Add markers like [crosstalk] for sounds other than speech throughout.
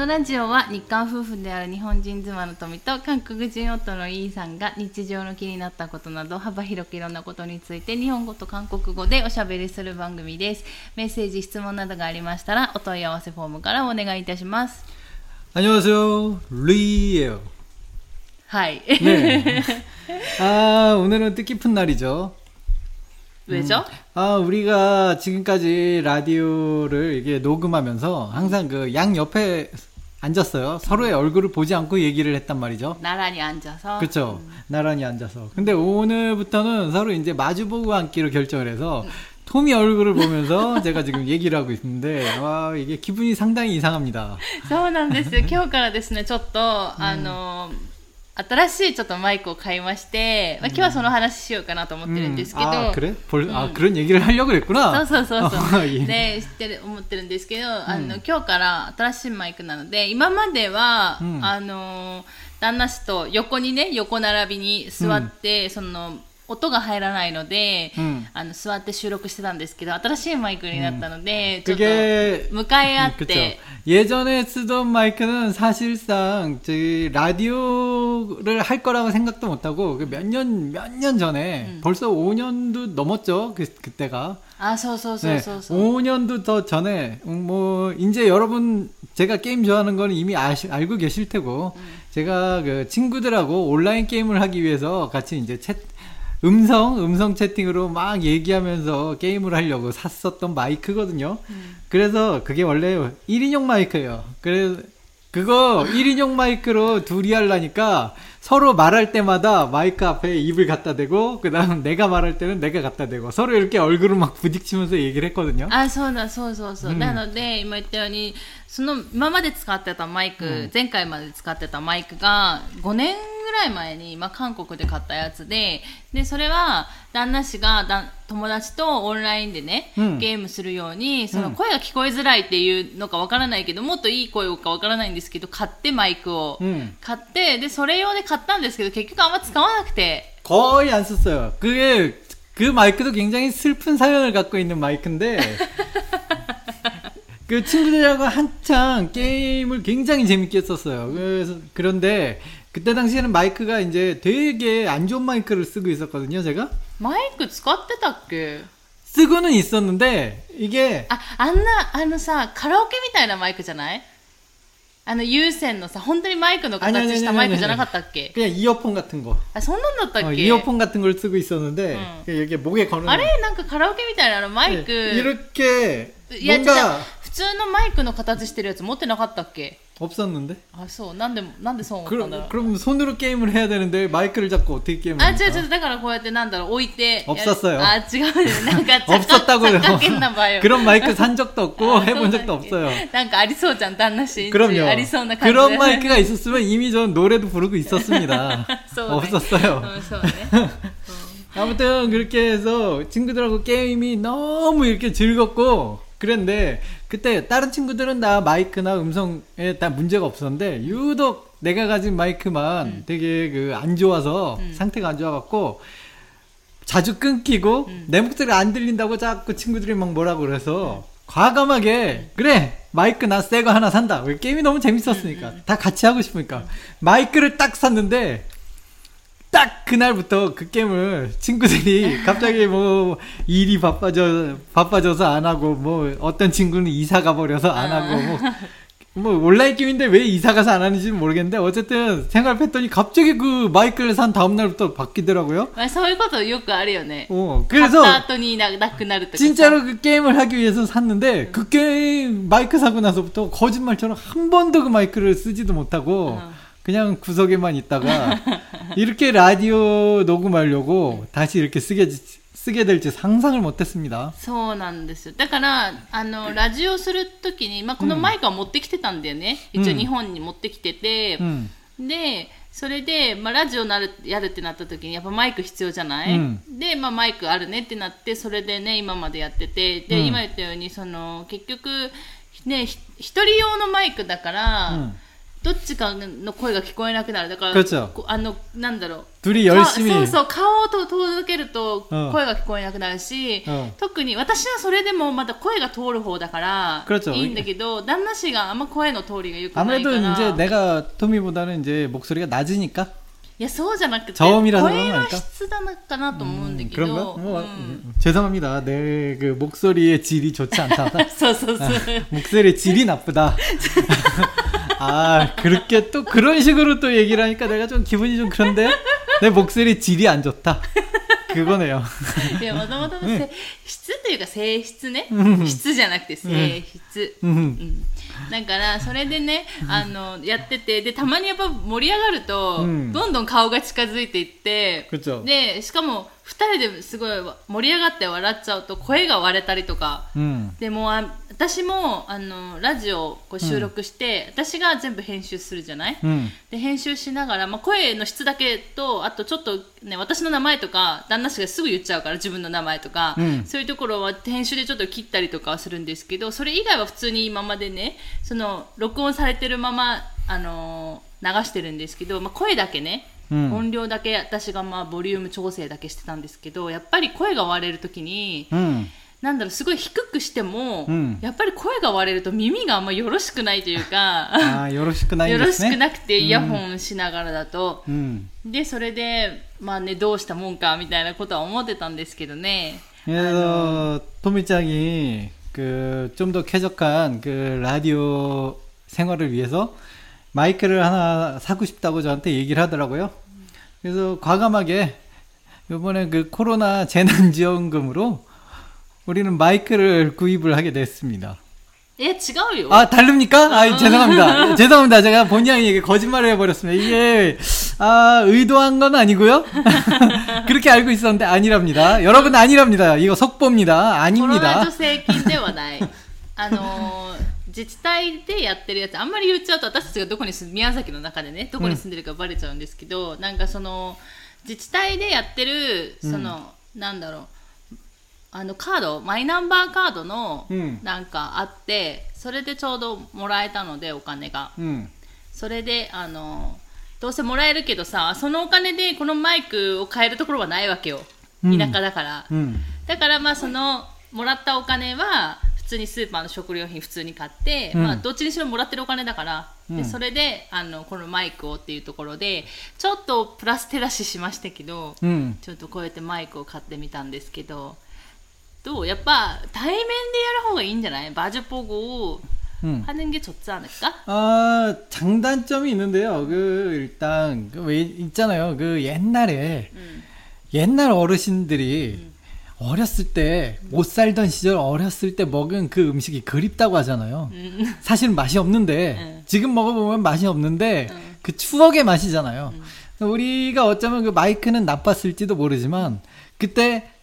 のラジオは日韓夫婦である日本人妻の富と韓国人夫のイーさんが日常の気になったことなど幅広くいろんなことについて日本語と韓国語でおしゃべりする番組ですメッセージ質問などがありましたらお問い合わせフォームからお願いいたします 안녕하세요. 리예요. はい、 네. 아, 오늘은 뜻깊은 날이죠. 왜죠? 아, 우리가 지금까지 라디오를 이게 녹음하면서 항상 그 양 옆에 앉았어요. 서로의 얼굴을 보지 않고 얘기를 했단 말이죠. 나란히 앉아서 그렇죠. 나란히 앉아서. 근데 오늘부터는 서로 이제 마주보고 앉기로 결정을 해서 톰이 얼굴을 보면서 제가 지금 얘기를 하고 있는데 와 이게 기분이 상당히 이상합니다. そうなんですよ。今日からですね、ちょっと、あの、 [laughs] 新しいちょっとマイクを買いまして、まあ、今日はその話しようかなと思ってるんですけど、 아 그래? 벌, 아 그런 얘기를 하려고 그랬구나. そうそうそうそう。 아, [laughs] 예. で、知ってる、思ってるんですけど、あの、今日から新しいマイクなので、今までは、うんあの、旦那氏と横にね、横並びに座って、その、 音が入らないので、うんあの、座って収録してたんですけど、新しいマイクになったので、ちょっと、 그게 向かい合っ 그쵸. て、 예전에 쓰던 마이크는 사실상 저희 라디오를 할 거라고 생각도 못하고 몇 년 몇 년 전에 벌써 5년도 넘었죠 그 그때가 あ、そうそうそう 네, そうそう。 5년도 더 전에 음, 뭐 이제 여러분 제가 게임 좋아하는 거는 이미 아시, 알고 계실 테고 제가 그 친구들하고 온라인 게임을 하기 위해서 같이 이제 채 음성 음성 채팅으로 막 얘기하면서 게임을 하려고 샀었던 마이크거든요. 그래서 그게 원래 1인용 마이크예요. 그래 그거 1인용 마이크로 둘이 하려니까 서로 말할 때마다 마이크 앞에 입을 갖다 대고 그다음 내가 말할 때는 내가 갖다 대고 서로 이렇게 얼굴을 막 부딪히면서 얘기를 했거든요. あ、そうだ、そうそうそう。うんなので、今言ったように、その、今まで使ってたマイク、うん前回まで使ってたマイクが、5年 ぐらい前に、まあ、韓国で買ったやつで、で、それは、旦那氏がだ、友達とオンラインでね、うんゲームするように、そうのん声が聞こえづらいっていうのかわからないけど、もっといい声かわからないんですけど、買ってマイクを、 음. 買って、で、それ用で買ったんですけど、結局あんま使わなくて、 거의 안 썼어요. 그게 그 마이크도 굉장히 슬픈 사연을 갖고 있는 마이크인데 [laughs] 그 친구들하고 한창 게임을 굉장히 재밌게 했었어요. 그래서 그런데 그때 당시에는 마이크가 이제 되게 안 좋은 마이크를 쓰고 있었거든요, 제가. マイク使ってたっけ 쓰고는 있었는데 이게 あ、あんな、あのさ、カラオケみたいなマイクじゃないあの有線のさ、本当にマイクの形したマイクじゃなかったっけ 그냥 이어폰 같은 거. あ、そんなんだったっ 어, け 이어폰 같은 걸 쓰고 있었는데 응. 여기 목에 거는 あれなんかカラオケみたいなあのマイク、 네, 이렇게 いや、じゃ 뭔가 あ 普通のマイクの形してるやつ持ってなかったっけ 없었는데 あ、そう。なんで、なんでそう思ったんだ 그럼, ろう。 그럼 손으로 게임을 해야 되는데 마이크를 잡고 어떻게 게임을 あ、 합니까? 違う違う。だからこうやってなんだろう、置いて。 없었어요 あ、違うね。なんか、 없었다고요. かけんなばよ。 그런 마이크 산 적도 없고 あ 해본 そうだ 적도 っけ 없어요. なんかありそうじゃん、旦那氏。 그럼요. ありそうな感じで。 그런 마이크가 있었으면 이미 전 노래도 부르고 있었습니다. [laughs] そうね 없었어요. うん、そうね。 아무튼 [laughs] 그렇게 해서 친구들하고 게임이 너무 이렇게 즐겁고 그랬는데 그때 다른 친구들은 다 마이크나 음성에 다 문제가 없었는데 유독 내가 가진 마이크만 되게 그 안 좋아서 상태가 안 좋아갖고 자주 끊기고 내 목소리가 안 들린다고 자꾸 친구들이 막 뭐라고 그래서 과감하게 그래 마이크 나 새 거 하나 산다. 왜 게임이 너무 재밌었으니까. 다 같이 하고 싶으니까. 마이크를 딱 샀는데 딱 그날부터 그 게임을 친구들이 [laughs] 갑자기 뭐 일이 바빠져 바빠져서 안 하고 뭐 어떤 친구는 이사 가버려서 안 하고 뭐, 뭐 온라인 게임인데 왜 이사 가서 안 하는지 는 모르겠는데 어쨌든 생활 패턴이 갑자기 그 마이크를 산 다음 날부터 바뀌더라고요. まあ、そういうことよくあるよね。 어 買っ 그래서 た後にななくなるとかさ。 진짜로 그 게임을 하기 위해서 샀는데 그 게임 마이크 사고 나서부터 거짓말처럼 한 번도 그 마이크를 쓰지도 못하고 어. 그냥 구석에만 있다가 이렇게 라디오 녹음하려고 다시 이렇게 쓰게 쓰게 될지 상상을 못했습니다. そうなんですよ。だから、あの、ラジオするときに、まあ、このマイクは持ってきてたんだよね。うん一応日本に持ってきてて、 음, で、それで、まあ、ラジオなるやるってなった時にやっぱマイク必要じゃない、うんで、まあ、マイクあるねってなってそれでね今までやっててで、うん今言ったようにその結局ねひ一人用のマイクだから、うん どっちかの声が聞こえなくなるだから 그렇죠 こあのなんだろう 둘이 か 열심히 そうそう顔をと届けるとうん声が聞こえなくなるし、うん特に私はそれでもまだ声が通る方だから그렇죠 いいんだけど旦那氏があんま声の通りが良くないか 아무래도 ら 이제 내가 토미보다는 이제 목소리가 낮으니까 い やそうじゃなくて 저음이라서 声 그런 の 거니까 質なのかなと思うんだけ 그런가? ど、 뭐, うん 음, 죄송합니다. 내 그 목소리의 질이 좋지 않다. そうそうそう 목소리의 질이 나쁘다. [laughs] [laughs] 아, 그렇게 또 그런 식으로 또 얘기를 하니까 내가 좀 기분이 좀 그런데 내 목소리 질이 안 좋다. 그거네요. いやもともとのせ質というか性質ねうん質じゃなくて性質、 음, うんだからそれでねあのやっててでたまにやっぱ盛り上がると、うんどんどん顔が近づいていって、 그렇죠. でしかも2人ですごい盛り上がって笑っちゃうと声が割れたりとか 음, でもあ 私もあのラジオをこう収録して、私が全部編集するじゃない、 음, で編集しながら、まあ、声の質だけとあとちょっと、ね、私の名前とか旦那氏がすぐ言っちゃうから自分の名前とか、うん。そういうところは編集でちょっと切ったりとかはするんですけどそれ以外は普通に今までねその録音されてるまま、あのー流してるんですけど、まあ、声だけね、うん。音量だけ私がまあボリューム調整だけしてたんですけどやっぱり声が割れる時に 음. なんだろうすごい低くしても、うんやっぱり声が割れると耳があんまよろしくないというか 아, 요로시크 나이 よろしく 됐네. なくてイヤホンしながらだと、 음. でそれでまあねどうしたもんかみたいなことは思ってたんですけどね 그래서 토미짱이 그 좀 더 쾌적한 그 라디오 생활을 위해서 마이크를 하나 사고 싶다고 저한테 얘기를 하더라고요. 그래서 과감하게 이번에 그 코로나 재난지원금으로 우리는 마이크를 구입을 하게 됐습니다. え違うよ、 아, 다릅니까? 아, 죄송합니다. [laughs] 죄송합니다. 제가 본의 아니게 거짓말을 해버렸습니다. 이게, 아, 의도한 건 아니고요. [laughs] 그렇게 알고 있었는데 아니랍니다. 여러분 아니랍니다. 이거 속보입니다. コロナ 아닙니다. 助成金ではないあのー自治体でやってるやつあんまり言っちゃうと私たちがどこに住ん宮崎の中でねどこに住んでるかバレちゃうんですけど、なんかその自治体でやってるその、なんだろう [laughs] あのカードマイナンバーカードのなんかあって、それでちょうどもらえたのでお金が、うん。それであのどうせもらえるけどさそのお金でこのマイクを買えるところはないわけよ。田舎だから、うん。だからまあそのもらったお金は普通にスーパーの食料品普通に買って、うん。まあどっちにしろもらってるお金だから、うでそれであのこのマイクをっていうところでちょっとプラステラシしましたけど、うん。ちょっとこうやってマイクを買ってみたんですけど どうやっぱ対面でやる方がいいんじゃないバジュポゴを 음. 하는 게 좋지 않을까? 아, 장단점이 있는데요. 그, 일단, 그, 왜, 있잖아요. 그, 옛날에, 음. 옛날 어르신들이 어렸을 때, 못 살던 시절 어렸을 때 먹은 그 음식이 그립다고 하잖아요. 음. 사실 맛이 없는데, 응. 지금 먹어보면 맛이 없는데, 응. 그 추억의 맛이잖아요. 우리가 어쩌면 그 마이크는 나빴을지도 모르지만, 그때,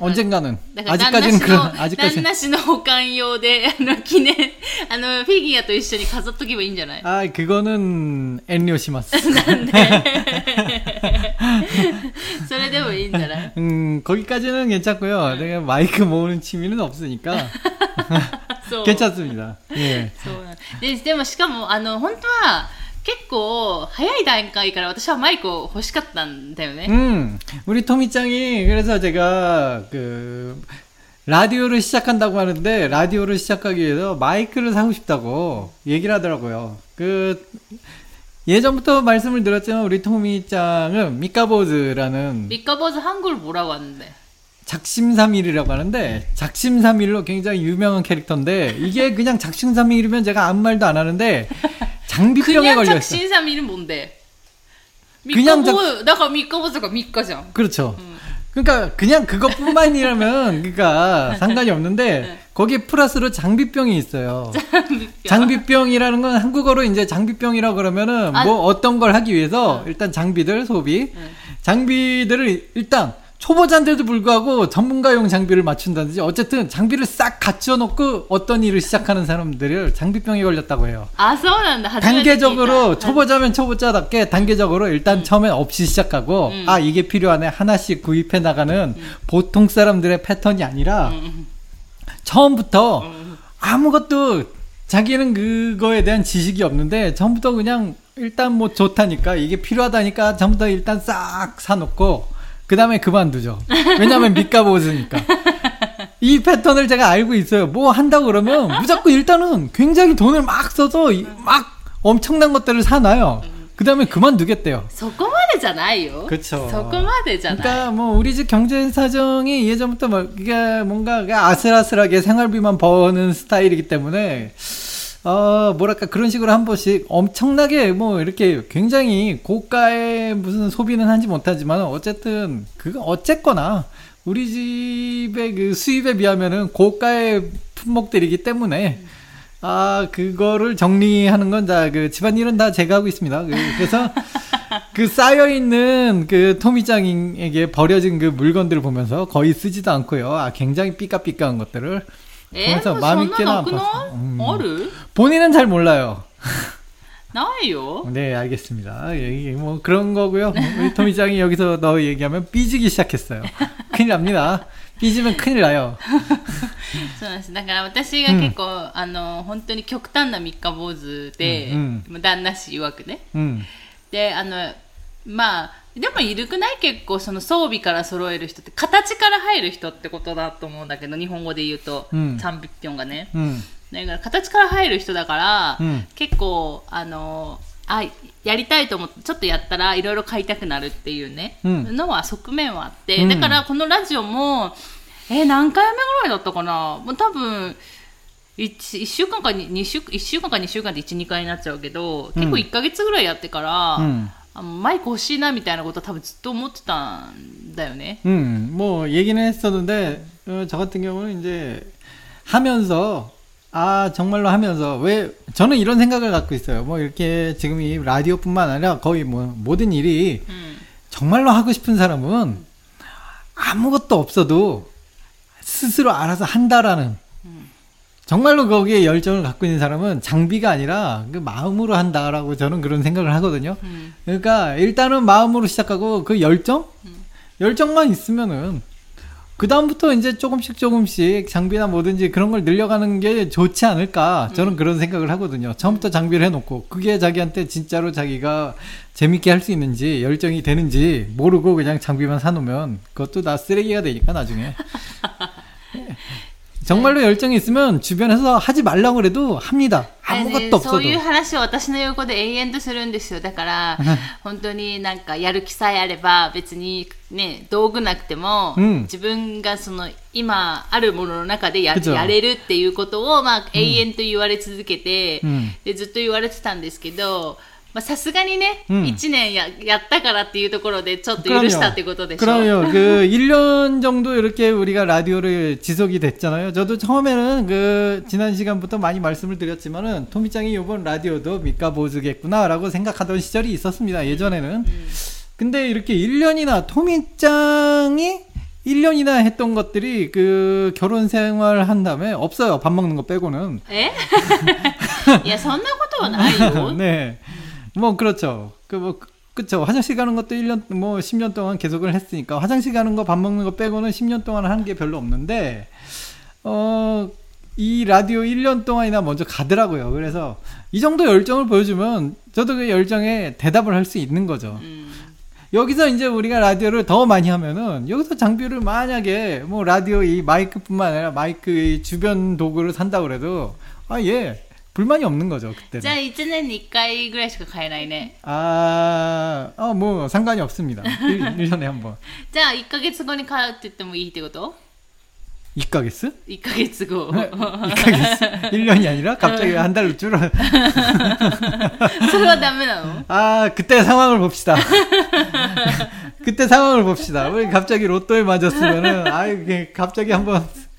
언젠가는. だから旦那 아직까지는 氏 그런, の旦 아직까지는. 那氏の保管用であの記念あのフィギュアと一緒に飾っとけばいいんじゃない 아, 그거는 엔료시마스. なんでそれでもいいんじゃない 음, 거기까지는 괜찮고요. 내가 마이크 모으는 취미는 없으니까 [laughs] そ[laughs] う 괜찮습니다. 예. そうなんででもしかもあの本当は 結構早い段階から私はマイクを欲しかったんだよね、 음, 우리 토미짱이 그래서 제가 그 라디오를 시작한다고 하는데 라디오를 시작하기 위해서 마이크를 사고 싶다고 얘기를 하더라고요. 그 예전부터 말씀을 드렸지만 우리 토미짱은 미카보즈라는 미카보즈 한글 뭐라고 하는데 작심삼일이라고 하는데 작심삼일로 굉장히 유명한 캐릭터인데 이게 그냥 작심삼일이면 제가 아무 말도 안 하는데 장비병에 걸렸어. 작신삼일은 뭔데? 그냥 작- 나가 미카보즈가 미카잖아. 그렇죠. 그러니까 그냥 그것뿐만이라면 그러니까 [laughs] 상관이 없는데 네. 거기에 플러스로 장비병이 있어요. 장비병 이라는 건 한국어로 이제 장비병이라고 그러면은 아. 뭐 어떤 걸 하기 위해서 일단 장비들 소비 네. 장비들을 일단 초보자인데도 불구하고 전문가용 장비를 맞춘다든지 어쨌든 장비를 싹 갖춰놓고 어떤 일을 시작하는 사람들을 장비병에 걸렸다고 해요. 아, 서운한다. 단계적으로 아, 초보자면 초보자답게 단계적으로 일단 음. 처음엔 없이 시작하고 음. 아 이게 필요하네 하나씩 구입해 나가는 음. 보통 사람들의 패턴이 아니라 음, 음, 음. 처음부터 아무것도 자기는 그거에 대한 지식이 없는데 처음부터 그냥 일단 뭐 좋다니까 이게 필요하다니까 전부터 일단 싹 사놓고 그 다음에 그만두죠. 왜냐하면 밑값 오으니까. 이 패턴을 제가 알고 있어요. 뭐 한다고 그러면 무조건 일단은 굉장히 돈을 막 써서 이- 막 엄청난 것들을 사놔요. 그 다음에 그만두겠대요. そこまでじゃないよ 그쵸. そこまでじゃない 그러니까 뭐 우리 집 경제 사정이 예전부터 뭐 이게 뭔가 아슬아슬하게 생활비만 버는 스타일이기 때문에 어, 뭐랄까 그런 식으로 한 번씩 엄청나게 뭐 이렇게 굉장히 고가의 무슨 소비는 하지 못하지만 어쨌든 그거 어쨌거나 우리 집의 그 수입에 비하면은 고가의 품목들이기 때문에 아 그거를 정리하는 건 다 그 집안일은 다 제가 하고 있습니다. 그, 그래서 [laughs] 그 쌓여 있는 그 토미짱에게 버려진 그 물건들을 보면서 거의 쓰지도 않고요. 아 굉장히 삐까삐까한 것들을 보면서 마음이 깨나 봤어. 음. ある 본인은 잘 몰라요. ないよ 네 알겠습니다. 예, 뭐 그런 거고요. 우리 토미짱이 여기서 너 얘기하면 삐지기 시작했어요. 큰일 납니다. 삐지면 큰일 나요. そうなんですだから私が結構、あの本当に極端な三日坊主で、うんもう旦那氏曰くね 음, であのまあでもいるくない結構その装備から揃える人って形から入る人ってことだと思うんだけど日本語で言うと、うんチャンピピョンがね 음, だから形から入る人だから、うん結構あのあやりたいと思ってちょっとやったらいろいろ買いたくなるっていうね、うんのは側面はあって、うんだからこのラジオもえー何回目ぐらいだったかなもう多分 1, 週間かに2週1週間か2週間で12回になっちゃうけど結構1か月ぐらいやってから、 음. あのマイク欲しいなみたいなこと多分ずっと思ってたんだよね。 음, 뭐 얘기는 했었는데 어, 저 같은 경우는 이제 하면서 아 정말로 하면서 왜 저는 이런 생각을 갖고 있어요. 뭐 이렇게 지금 이 라디오뿐만 아니라 거의 뭐 모든 일이 음. 정말로 하고 싶은 사람은 아무것도 없어도 스스로 알아서 한다라는 음. 정말로 거기에 열정을 갖고 있는 사람은 장비가 아니라 그 마음으로 한다라고 저는 그런 생각을 하거든요. 음. 그러니까 일단은 마음으로 시작하고 그 열정? 열정만 있으면은 그 다음부터 이제 조금씩 조금씩 장비나 뭐든지 그런 걸 늘려가는 게 좋지 않을까 저는 그런 생각을 하거든요. 처음부터 장비를 해놓고 그게 자기한테 진짜로 자기가 재밌게 할 수 있는지 열정이 되는지 모르고 그냥 장비만 사놓으면 그것도 다 쓰레기가 되니까 나중에 [laughs] 정말로 열정이 있으면 주변에서 하지 말라고 그래도 합니다. ね 아무것도 そう 없어도. いう話を私の横で延々とするんですよだから本当になんかやる気さえあれば別にね道具なくても、うん自分がその今あるものの中でや그죠 やれるっていうことを、まあ、永遠と言われ続けて、うんでずっと言われてたんですけど まあさすがにね、うん1年ややったからっていうところでちょっと許したってことでしょ 그럼요. 그 1년 정도 이렇게 우리가 라디오를 지속이 됐잖아요. 저도 처음에는 그 지난 시간부터 많이 말씀을 드렸지만은 토미짱이 이번 라디오도 미카보즈겠구나라고 생각하던 시절이 있었습니다. 예전에는. 근데 이렇게 1년이나 토미짱이 1년이나 했던 것들이 그 결혼 생활 한 다음에 없어요. 밥 먹는 거 빼고는. え[laughs] いや[laughs] そんなことはないよ 네. 뭐 그렇죠. 그 뭐 그쵸. 화장실 가는 것도 1년 뭐 10년 동안 계속을 했으니까 화장실 가는 거 밥 먹는 거 빼고는 10년 동안 한 게 별로 없는데 어 이 라디오 1년 동안이나 먼저 가더라고요. 그래서 이 정도 열정을 보여주면 저도 그 열정에 대답을 할 수 있는 거죠. うん、 여기서 이제 우리가 라디오를 더 많이 하면은 여기서 장비를 만약에 뭐 라디오 이 마이크뿐만 아니라 마이크 이 주변 도구를 산다 그래도 아 예 불만이 없는 거죠 じゃあ 그때는 1年に1回ぐらいしか買えないね 아, 어, 뭐 상관이 없습니다 1, 년에 한번 [laughs] じゃあ1ヶ月後に買うって言ってもいいってこと 이까겠스? 1ヶ月後 이까겠스? 1년이 아니라 갑자기 한 달로 줄어 [laughs] それはダメなの 아 그때 상황을 봅시다 [laughs] 그때 상황을 봅시다 우리 갑자기 로또에 맞았으면은 아 이게 갑자기 한번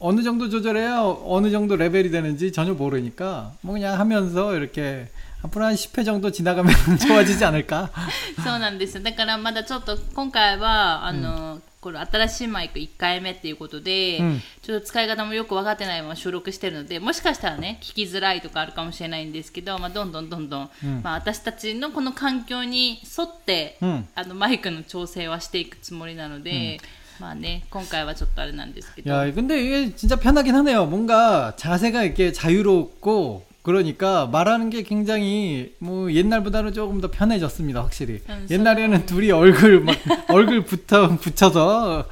어느 정도 조절해야 어느 정도 레벨이 되는지 전혀 모르니까 뭐 그냥 하면서 이렇게 앞으로 한 10회 정도 지나가면 [laughs] 좋아지지 않을까? [laughs] そうなんですだからまだちょっと今回はあの、これ新しいマイク1回目っていうことで、うんちょっと使い方もよく分かってないまま収録してるのでもしかしたらね聞きづらいとかあるかもしれないんですけど、まあ、どんどんどんどん、うんまあ、私たちのこの環境に沿って、うんあのマイクの調整はしていくつもりなので、 まあね今回はちょっとあれなんですけど 야, 근데 이게 진짜 편하긴 하네요. 뭔가 자세가 이렇게 자유롭고 그러니까 말하는 게 굉장히 뭐 옛날보다는 조금 더 편해졌습니다, 확실히. 음, 옛날에는 둘이 얼굴 막 얼굴 붙어 붙여서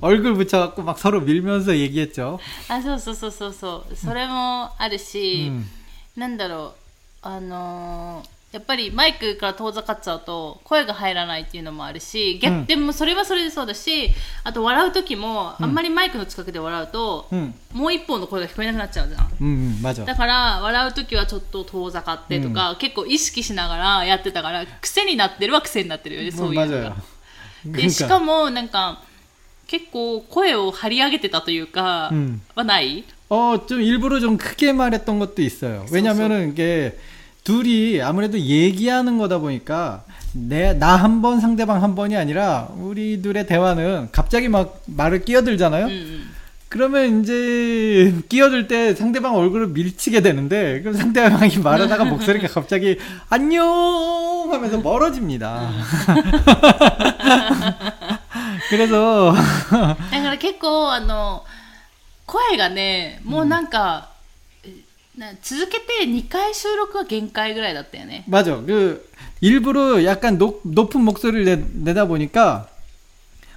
얼굴 붙여갖고 막 서로 밀면서 얘기했죠. あそうそうそうそうそうそれもあるし、 음. なんだろうあのー [laughs] やっぱりマイクから遠ざかっちゃうと声が入らないっていうのもあるし逆、うんでもそれはそれでそうだしあと笑う時もあんまりマイクの近くで笑うと、 응, もう一方の声が聞こえなくなっちゃうじゃん 음, 음, 맞아. だから笑う時はちょっと遠ざかってとか、結構意識しながらやってたから癖になってるは癖になってるよねそういうの 맞아요. がでしかもなんか結構声を張り上げてたというか、 음. はない 어, 좀 일부러 좀 크게 말했던 것도 있어요. 왜냐면은 이게 둘이 아무래도 얘기하는 거다 보니까 내, 나 한 번 상대방 한 번이 아니라 우리 둘의 대화는 갑자기 막 말을 끼어들잖아요. うんうん、 그러면 이제 끼어들 때 상대방 얼굴을 밀치게 되는데 그럼 상대방이 말하다가 목소리가 갑자기 안녕 하면서 멀어집니다. [laughs] 그래서 だから結構あの声がねもうなんか、えな 続けて2回収録は限界ぐらいだったよね 맞아. 그 일부러 약간 높, 높은 목소리를 내, 내다 보니까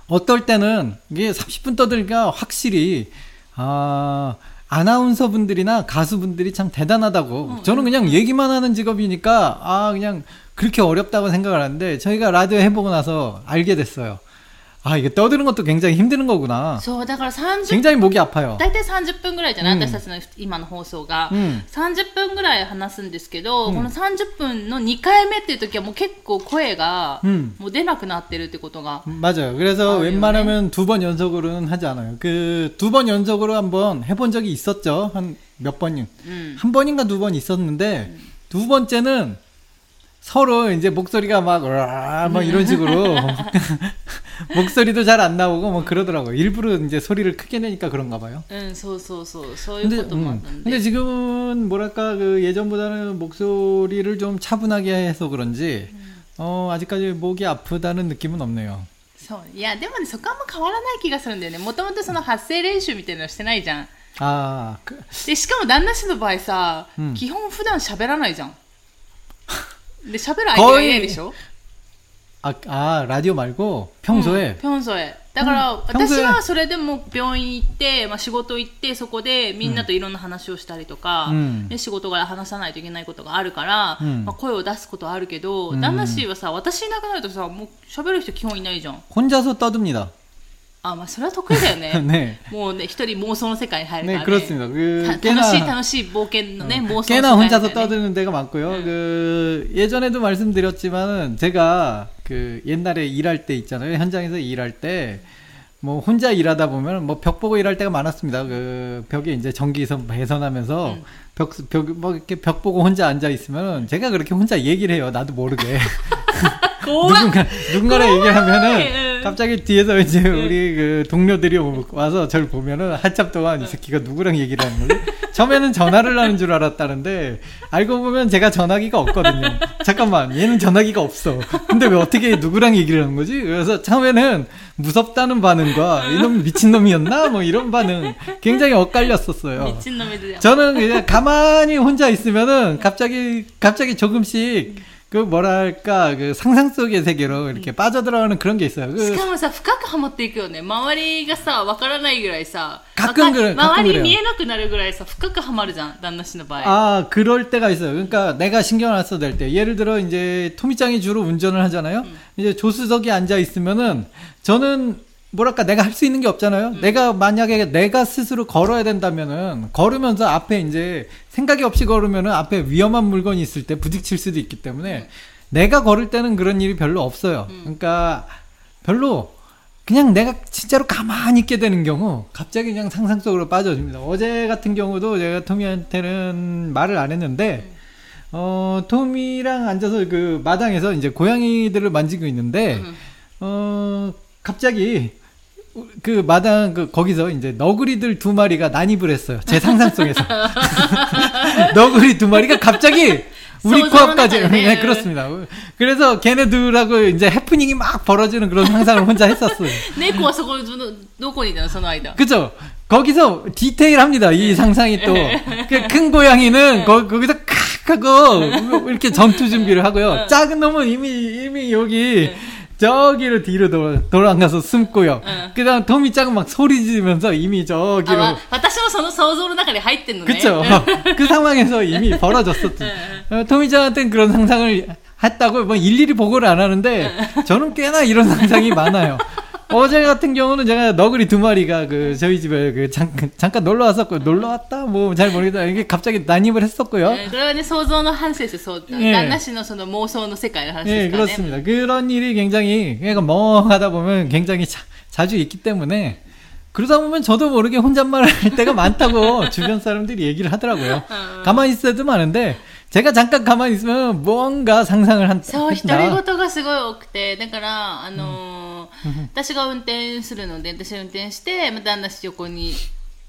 어떨 때는 이게 30분 떠들기가 확실히 아 아나운서 분들이나 가수분들이 참 대단하다고. 저는 그냥 얘기만 하는 직업이니까 아 그냥 그렇게 어렵다고 생각을 하는데 저희가 라디오 해보고 나서 알게 됐어요. 아 이게 떠드는 것도 굉장히 힘든 거구나. そうだから30 굉장히 목이 아파요. 大体30分ぐらいじゃない、うん私たちの今の放送が、うん30分ぐらい話すんですけど、うんこの30分の2回目っていう時はもう結構声がうんもう出なくなってるってことが、 맞아요. 그래서 아, 웬만하면 두 번 연속으로는 하지 않아요. 그 두 번 연속으로 한번 해본 적이 있었죠. 한 몇 번인. うん、 한 번인가 두 번 있었는데 두 번째는 서로 이제 목소리가 막, 으아, 막 이런 식으로 [laughs] 목소리도 잘 안 나오고 뭐 그러더라고요. 일부러 이제 소리를 크게 내니까 그런가 봐요. うん、そうそうそうそういう 근데, こともあっ 음, たんで、 근데 지금은 뭐랄까 그 예전보다는 목소리를 좀 차분하게 해서 그런지 어 아직까지 목이 아프다는 느낌은 없네요. そういやでもねそこはあんま変わらない気がするんだよねもともとその発声練習みたいなのしてないじゃん 아, 그, でしかも旦那氏の場合さ、うん基本普段喋らないじゃん で喋る相手がいないでしょ 아, 아 라디오 말고 평소에 ピョンソエだから、うんピョンソエ私はそれでも病院行って、まあ、仕事行ってそこでみんなといろんな話をしたりとか、うんで仕事柄話さないといけないことがあるから、うんまあ、声を出すことはあるけど、うん旦那氏はさ私いなくなるとさもう喋る人基本いないじゃん 혼자서 떠듭니다. あまあそれは得意だよね 네. もうね一人妄想の世界に入るか 네, ら、ね 그렇습니다. [laughs] 그 た 꽤나 楽しい楽しい冒険のね、妄想の世界 꽤나 みたい 혼자서 なね 떠드는 데가 많고요. 그 예전에도 말씀드렸지만은 제가 그 옛날에 일할 때 있잖아요. 현장에서 일할 때 뭐 혼자 일하다 보면 뭐 벽 보고 일할 때가 많았습니다. 그 벽에 이제 전기선 배선하면서 음. 벽, 벽, 뭐 이렇게 벽 보고 혼자 앉아 있으면 제가 그렇게 혼자 얘기를 해요. 나도 모르게. [laughs] [laughs] 怖っ 누군가, 누군가랑 얘기를 하면은 응. 갑자기 뒤에서 이제 네. 우리 그 동료들이 와서 저를 보면은 한참 동안 이 네. 새끼가 누구랑 얘기를 하는 거지? 처음에는 전화를 하는 줄 알았다는데 알고 보면 제가 전화기가 없거든요. 잠깐만 얘는 전화기가 없어. 근데 왜 어떻게 누구랑 얘기를 하는 거지? 그래서 처음에는 무섭다는 반응과 이놈 미친놈이었나 뭐 이런 반응 굉장히 엇갈렸었어요. 미친놈이 저는 그냥 가만히 혼자 있으면은 갑자기 갑자기 조금씩 그 뭐랄까 그 상상 속의 세계로 이렇게 빠져들어가는 그런 게 있어요. し 그 かもさ深くはまっていくよね周りがさ分からないぐらいさガックンぐらいわかガックンぐらい周り見えなくなるぐらいさ深くはまるじゃん旦那氏の場合 아 그럴 때가 있어요. 그러니까 내가 신경 안 써도 될 때, 예를 들어 이제 토미짱이 주로 운전을 하잖아요. 이제 조수석에 앉아 있으면은 저는 뭐랄까 내가 할 수 있는 게 없잖아요. 내가 만약에 내가 스스로 걸어야 된다면은 걸으면서 앞에 이제 생각이 없이 걸으면은 앞에 위험한 물건이 있을 때 부딪힐 수도 있기 때문에 내가 걸을 때는 그런 일이 별로 없어요. 그러니까 별로 그냥 내가 진짜로 가만히 있게 되는 경우 갑자기 그냥 상상 속으로 빠져집니다. 어제 같은 경우도 제가 토미한테는 말을 안 했는데 어 토미랑 앉아서 그 마당에서 이제 고양이들을 만지고 있는데 음. 어 갑자기 그 마당 그 거기서 이제 너구리들 두 마리가 난입을 했어요. 제 상상 속에서 [laughs] [laughs] 너구리 두 마리가 갑자기 우리 코앞까지 네, 그렇습니다. 그래서 걔네들하고 이제 해프닝이 막 벌어지는 그런 상상을 혼자 했었어요. 네코와 저걸 누구이냐, 선아이다. 그죠? 거기서 디테일합니다. 이 상상이 또큰 그 고양이는 거, 기서 칵 하고 이렇게 전투 준비를 하고요. 작은 놈은 이미 이미 여기 저기로 뒤로 돌- 돌아가서 숨고요. 응. 그다음 도미 짱은 막 소리 지르면서 이미 あ 저기로 ま私もその想像の中に入ってんのね 그쵸? [laughs] 그 상황에서 이미 벌어졌었죠. 어, 토미짱한테는 그런 상상을 했다고 뭐 일일이 보고를 안 하는데 저는 꽤나 이런 상상이 많아요. [laughs] 어제 같은 경우는 제가 너구리 두 마리가 그 저희 집에 그 잠깐 잠깐 놀러 왔었고 놀러 왔다 뭐 잘 모르겠다 이게 갑자기 난입을 했었고요. うんこれはね想像の話ですよそうええ旦那氏のその妄想の世界の話 예 ですからね 그렇습니다. 그런 일이 굉장히 그러니까 멍하다 보면 굉장히 자, 자주 있기 때문에 그러다 보면 저도 모르게 혼잣말을 할 때가 많다고 주변 [laughs] 사람들이 얘기를 하더라고요. 가만히 있어도 많은데 제가 잠깐 가만히 있으면 뭔가 상상을 한, そう、独り 한다. 言がすごい多くて、だから、あの ー私が運転するので、私が運転して、まあ、旦那氏横に、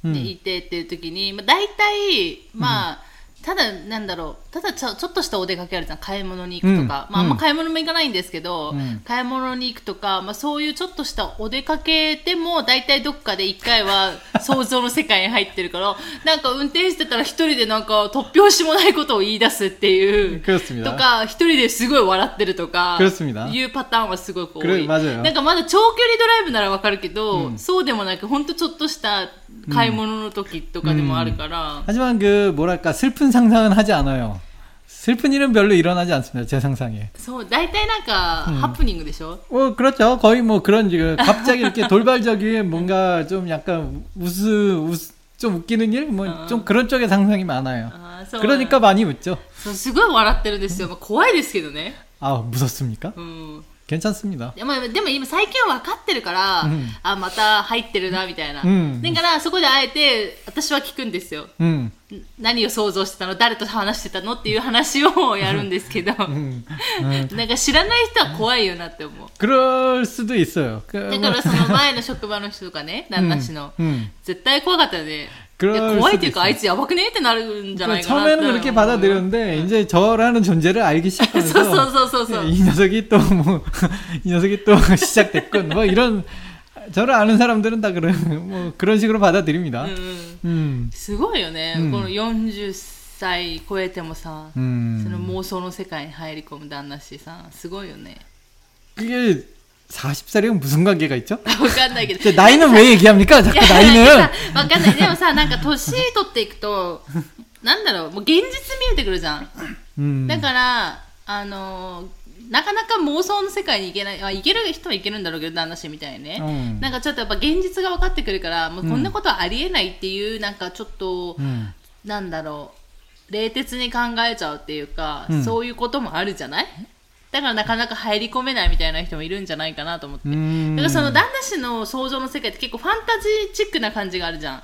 いてっていう時に、まあ、大体、まあ、ただ、なんだろう、ただちょちょっとしたお出かけあるじゃん、買い物に行くとか、うんまあ、あんまうん買い物も行かないんですけど、うん買い物に行くとか、まあ、そういうちょっとしたお出かけでも、大体どっかで一回は想像の世界に入ってるから、[laughs] なんか運転してたら一人でなんか突拍子もないことを言い出すっていう、 [laughs] 그렇습니다. とか、一人ですごい笑ってるとか、 그렇습니다 いうパターンはすごく多くれい。 맞아요 なんかまだ長距離ドライブならわかるけど、そうでもなく、ほんとちょっとした買い物の時とかでもあるから、 하지만 그 뭐랄까 슬픈 상상은 하지 않아요. 슬픈 일은 별로 일어나지 않습니다. 제 상상에. そう、大体なんか、ハプニングでしょ 어, 그렇죠. 거의 뭐 그런 지금 갑자기 이렇게 돌발적인 뭔가 좀 약간 웃으, 웃, 좀 웃기는 일? 뭐 좀 그런 쪽의 상상이 많아요. あーそう 그러니까 많이 웃죠. そうすごい笑ってるんですよ。まあ、怖いですけどね。 아, 무섭습니까? うん。 괜찮습니다. でもでも今最近は分かってるから、うんあ、また入ってるな、みたいな。うんだから、そこであえて、私は聞くんですよ。 음. 何を想像してたの誰と話してたのっていう話をやるんですけど、 음. 음. なんか知らない人は怖いよなって思う。 그럴 수도 있어요. 그, だからその前の職場の人とかね、旦那氏の、 음. 絶対怖かったよね。 い 그럴 や怖いっていうか、 수도 あいつやばくねってなるんじゃない 그 かなって。 처음에는 그렇게 받아들였는데 이제 저라는 존재를 알기 [laughs] そう 시작하면서 そうそうそうそう。 이 녀석이 또 뭐 이 녀석이 또 [laughs] 시작됐군 뭐 이런 저를 아는 사람들은 다 그런 뭐 그런 식으로 받아들입니다. うんうん、 음. すごいよね、うんこの40歳超えてもさ、 음. その妄想の世界に入り込む旦那氏さすごいよね 그게 40살이랑 무슨 관계가 있죠? わかんないけど 제 나이는 왜 얘기합니까? い 자꾸 や 나이는 なんかさわかんないでもさなんか年取っていくとなんだろうもう現実見えてくるじゃん 음. だからあのなかなか妄想の世界に行けないあ行ける人は行けるんだろうけど旦那氏みたいにね、うんなんかちょっとやっぱ現実が分かってくるからもうこんなことはありえないっていう、なんかちょっと、 음. なんだろう冷徹に考えちゃうっていうか、うんそういうこともあるじゃない だからなかなか入り込めないみたいな人もいるんじゃないかなと思って、 음. だからその旦那氏の想像の世界って結構ファンタジーチックな感じがあるじゃん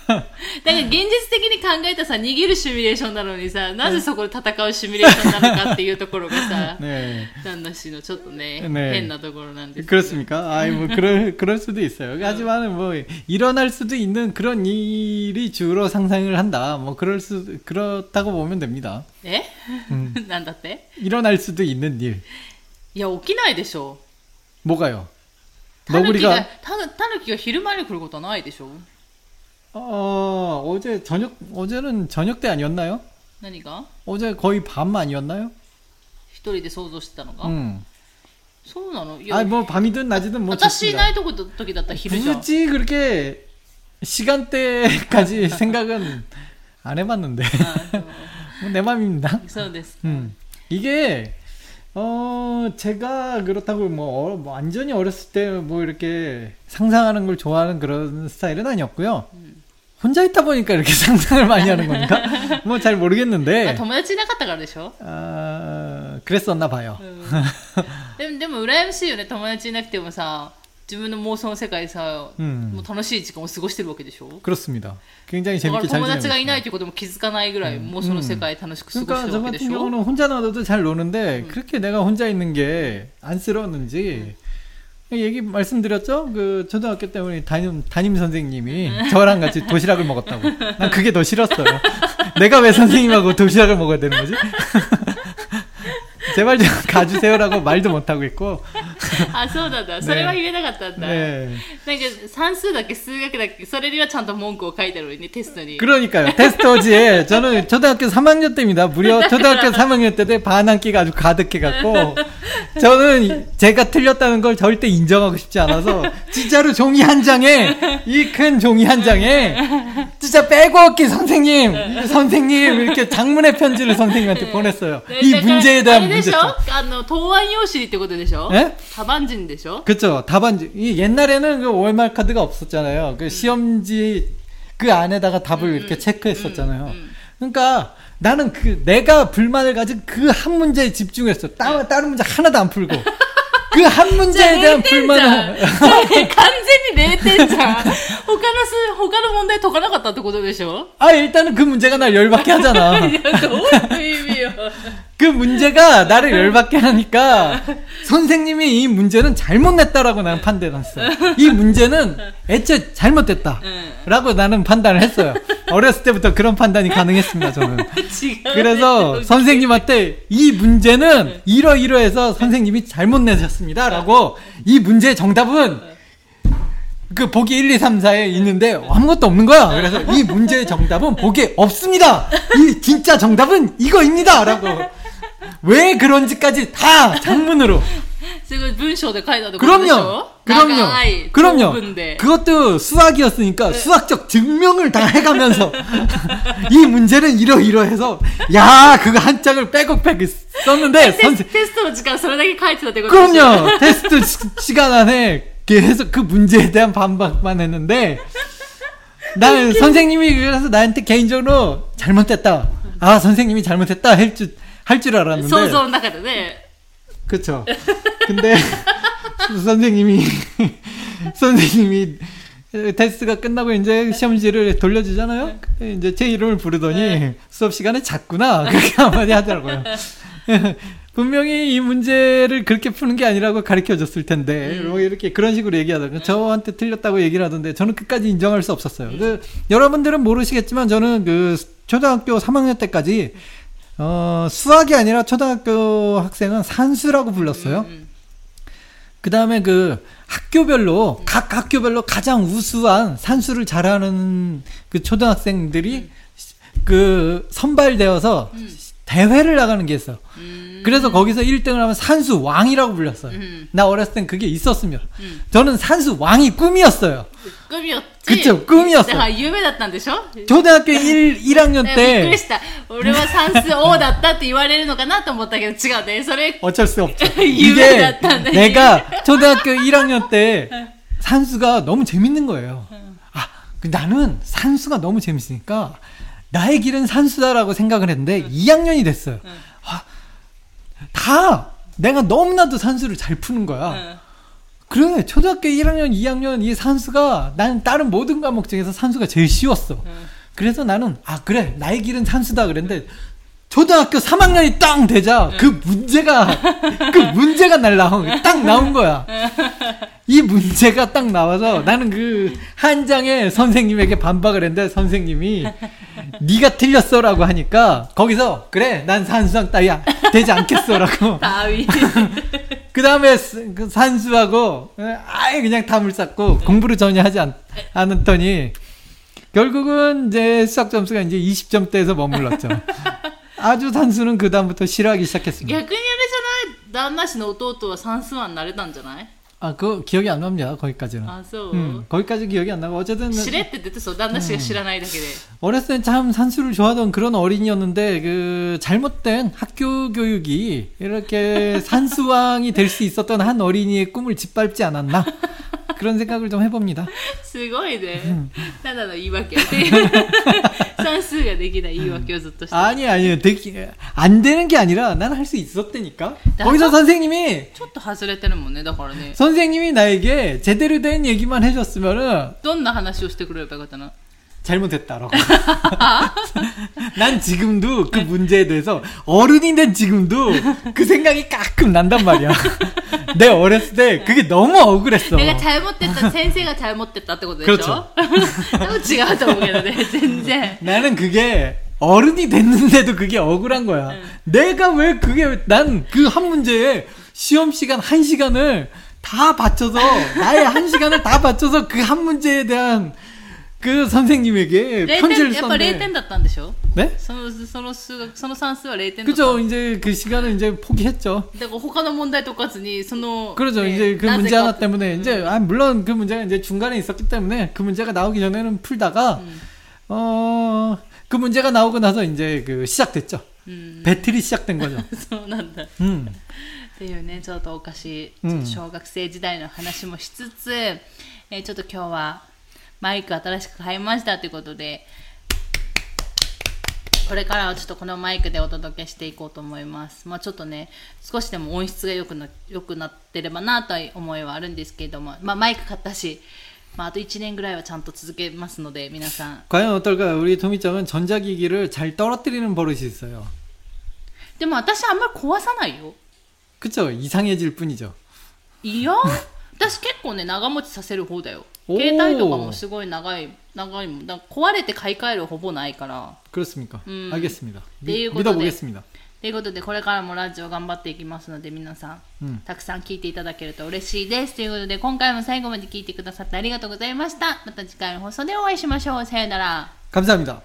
[laughs] だから現実的に考えたさ、逃げるシミュレーションなのにさ、なぜそこで戦うシミュレーションなのかっていうところがさ、 네. 旦那氏のちょっとね、ね変なところなんですけど。 그렇습니까? 아이 뭐 그럴 그럴 수도 있어요. 하지만은 뭐 일어날 수도 있는 그런 일이 주로 상상을 한다. 뭐 그럴 수 그렇다고 보면 됩니다. え、うん[laughs] なんだって 일어날 수도 있는 일. いや、起きないでしょ。 뭐가요? タヌキが 너구리가 、タヌタヌキが昼間に来ることはないでしょ 어 어제 저녁 어제는 저녁 때 아니었나요? 何が 어제 거의 밤 아니었나요? 一人で想像してたのが、 응. そうなのいや 아, 뭐 밤이든 낮이든 뭐 私い 좋습니다. ないとこ時だったら昼じゃん 굳이 그렇게 시간대까지 [laughs] 생각은 안 해봤는데 あ [laughs] 뭐 내 맘입니다. そうそうです、 음. 이게 어 제가 그렇다고 뭐, 어, 뭐 완전히 어렸을 때 뭐 이렇게 상상하는 걸 좋아하는 그런 스타일은 아니었고요. 혼자 있다 보니까 이렇게 상상을 많이 하는 건가? 뭐 잘 あ 모르겠는데 友達いなかったからでしょ、 아, 그랬었나 봐요. うん、でもでも羨ましいよね友達いなくてもさ自分の妄想の世界さ、 음. もう楽しい時間を過ごしてるわけでしょ 그렇습니다. 굉장히 だから 재밌게 잘 友 지내고 達がいない 있습니다. ということも気づかないぐらい妄想の世界楽しく過ごし 그러니까 てる 저 わけで 같은 しょ、 경우는 혼자 놔둬도 잘 노는데 그렇게 내가 혼자 있는 게 안쓰러웠는지 얘기 말씀드렸죠? 그 초등학교 때 우리 담임, 담임 선생님이 저랑 같이 도시락을 먹었다고. 난 그게 더 싫었어요. 내가 왜 선생님하고 도시락을 먹어야 되는 거지? [laughs] 제발 좀 [laughs] 가주세요라고 말도 못하고 있고. [laughs] あそうなんだそれは言えなかったんだ、 네. なんか算数だっけ数学だっけそれにはちゃんと文句を書いてあるのにテストに 그러니까요. 테스트지에 저는 초등학교 3학년 때입니다. 무려 초등학교 3학년 때 때 반항기가 아주 가득해갖고 저는 제가 틀렸다는 걸 절대 인정하고 싶지 않아서 진짜로 종이 한 장에 이 큰 종이 한 장에 진짜 빼곡히 선생님 선생님 이렇게 장문의 편지를 선생님한테 보냈어요. ね 이 だから 문제에 あ 대한 れ でしょ 문제점. あの答案用紙ってことでしょ 예? 多番人でしょ 그쵸. 답안지. 이 옛날에는 그 월말 카드가 없었잖아요. 그 시험지 그 안에다가 답을 이렇게 체크했었잖아요. 음. 그러니까 나는 그 내가 불만을 가진 그 한 문제에 집중했어. 다른 다른 문제 하나도 안 풀고 [laughs] 그 한 문제에 대한 0点じゃん 불만을 完全に0点じゃん他のす他の問題解かなかったってことでしょ 아 일단은 그 문제가 날 열받게 하잖아. いやどういう意味よ 그 문제가 [laughs] 나를 열받게 하니까 선생님이 이 문제는 잘못 냈다라고 나는 판단했어. 이 문제는 애초에 잘못됐다. 라고 나는 판단을 했어요. 어렸을 때부터 그런 판단이 가능했습니다, 저는. 違う 그래서 선생님한테 이 문제는 이러이러해서 선생님이 잘못 내셨습니다. 라고 이 문제의 정답은 그 보기 1, 2, 3, 4에 있는데 아무것도 없는 거야. 그래서 이 문제의 정답은 보기에 없습니다. 이 진짜 정답은 이거입니다. 라고. 왜 그런지까지 다 장문으로. すごい文章で書いたってことでし 그럼요. ょ 그럼요. 長い 그럼요. 長文で 그것도 수학이었으니까 수학적 증명을 다 해가면서 [laughs] 이 문제는 이러이러해서 야 그거 한 장을 빼곡빼곡 썼는데 テ 선생 ステストの時間それだけ書いてたってことでしょ 그럼요. [laughs] 테스트 시- 시간 안에 계속 그 문제에 대한 반박만 했는데 나는 선생님이 그래서 나한테 개인적으로 잘못됐다. 아 선생님이 잘못했다 할 줄 할 줄 알았는데 想像の中で ね 그쵸. 근데 [laughs] 선생님이 [laughs] 선생님이 테스트가 끝나고 이제 시험지를 돌려주잖아요. 이제 제 이름을 부르더니 수업 시간에 잤구나 [laughs] 그렇게 한마디 하더라고요. 분명히 이 문제를 그렇게 푸는 게 아니라고 가르쳐 줬을 텐데 뭐 이렇게 그런 식으로 얘기하다가 저한테 틀렸다고 얘기를 하던데 저는 끝까지 인정할 수 없었어요. 그 여러분들은 모르시겠지만 저는 그 초등학교 3학년 때까지 어, 수학이 아니라 초등학교 학생은 산수라고 불렀어요. 음. 그 다음에 그 학교별로, 각 학교별로 가장 우수한 산수를 잘하는 그 초등학생들이 그 선발되어서 대회를 나가는 게 있어요. 음. 그래서 거기서 1등을 하면 산수 왕이라고 불렸어요. 음. 나 어렸을 땐 그게 있었으면. 음. 저는 산수 왕이 꿈이었어요. 꿈이었지 그쵸, 꿈이었어. だから夢だったんでしょ 초등학교 1, 1학년 ねびっくり 때 した俺は算数王だったって言われるのかなと思ったけど違うねそれ [laughs] 어쩔 수 없죠. [laughs] 유명했 이게 다 내가 초등학교 1학년 때 산수가 너무 재밌는 거예요. 아, 그 나는 산수가 너무 재밌으니까 나의 길은 산수다라고 생각을 했는데 2학년이 됐어요. 아, 다 내가 너무나도 산수를 잘 푸는 거야. 그래 초등학교 1학년 2학년 이 산수가 난 다른 모든 과목 중에서 산수가 제일 쉬웠어. 음. 그래서 나는 아 그래. 나의 길은 산수다 그랬는데 초등학교 3학년이 딱 되자. 응. 그 문제가 그 문제가 날 나온 딱 나온 거야. 이 문제가 딱 나와서 나는 그 한 장에 선생님에게 반박을 했는데 선생님이 네가 틀렸어라고 하니까 거기서 그래 난 산수상 따위야. 되지 않겠어라고. [laughs] 따위. 그 다음에 그 산수하고 아예 그냥 담을 쌓고 공부를 전혀 하지 않, 않았더니 결국은 이제 수학 점수가 이제 20점대에서 머물렀죠. [laughs] 아주 산수는 그 다음부터 싫어하기 시작했습니다. 逆にあれじゃない旦那氏の弟は算数は慣れたんじゃない 아, 그거 기억이 안 납니다. 거기까지는. あそう、 음, 거기까지 기억이 안 나고 어쨌든 知れって言ってそう旦那氏が知らないだけで、 어렸을 땐 참 산수를 좋아하던 그런 어린이였는데 그 잘못된 학교 교육이 이렇게 산수왕이 될 [laughs] 수 있었던 한 어린이의 꿈을 짓밟지 않았나 그런 생각을 좀 해봅니다. すごいね、ただの言い訳算数ができない言い訳をずっとして、 아니 아니요 [laughs] 되기 안 되는 게 아니라 난 할 수 있었다니까. 나- 거기서 선생님이 ちょっと外れてるもんねだからね 선 생님이 나에게 제대로 된 얘기만 해줬으면은 どんな話をしてくれればよかったの 잘못했다라고. [laughs] 난 지금도 그 문제에 대해서 어른이 된 지금도 그 생각이 가끔 난단 말이야. [laughs] 내 어렸을 때 그게 너무 억울했어. だから잘못됐다先生が잘못됐다ってことでしょ多分違うと思うけどね全然 나는 그게 어른이 됐는데도 그게 억울한 거야. 응. 내가 왜 그게 난 그 한 문제에 시험 시간 한 시간을 다 바쳐서 나의 한 시간을 다 바쳐서 그 한 문제에 대한 그 선생님에게 0 편지를 点やっぱ0 썼는데 点だったんでしょ 네? そのその数学その算数は0点だった 그죠 이제 그 시간을 이제 포기했죠. だから他の問題とかずにその 그러죠. ね 이제 그 なぜ 문제 か 하나 때문에 이제 아 물론 그 문제가 이제 중간에 있었기 때문에 그 문제가 나오기 전에는 풀다가 어 그 문제가 나오고 나서 이제 그 시작됐죠. うん 배틀이 시작된 거죠. [laughs] そうなんだ 음. っていうねちょっとおかしいうんちょっと小学生時代の話もしつつ、えーちょっと今日はマイク新しく買いましたということでこれからはちょっとこのマイクでお届けしていこうと思います。まあちょっとね、少しでも音質が良くな良くなってればなという思いはあるんですけれども、まあマイク買ったし、まああと1年ぐらいはちゃんと続けますので、皆さん。 과연 어떨까요? 우리 토미짱은 전자기기를 잘 떨어뜨리는 버릇이 있어요. でも私あんまり壊さないよ。 그쵸? 이상해질 뿐이죠. いや私結構ね長持ちさせる方だよおー携帯とかもすごい長い長いもんだから壊れて買い替えるほぼないから 그렇습니까? 음. 알겠습니다. 미, っていうことで 믿어보겠습니다. ということでこれからもラジオ頑張っていきますので皆さん、うんたくさん聞いていただけると嬉しいですということで今回も最後まで聞いてくださってありがとうございましたまた次回の放送でお会いしましょうさよなら 감사합니다.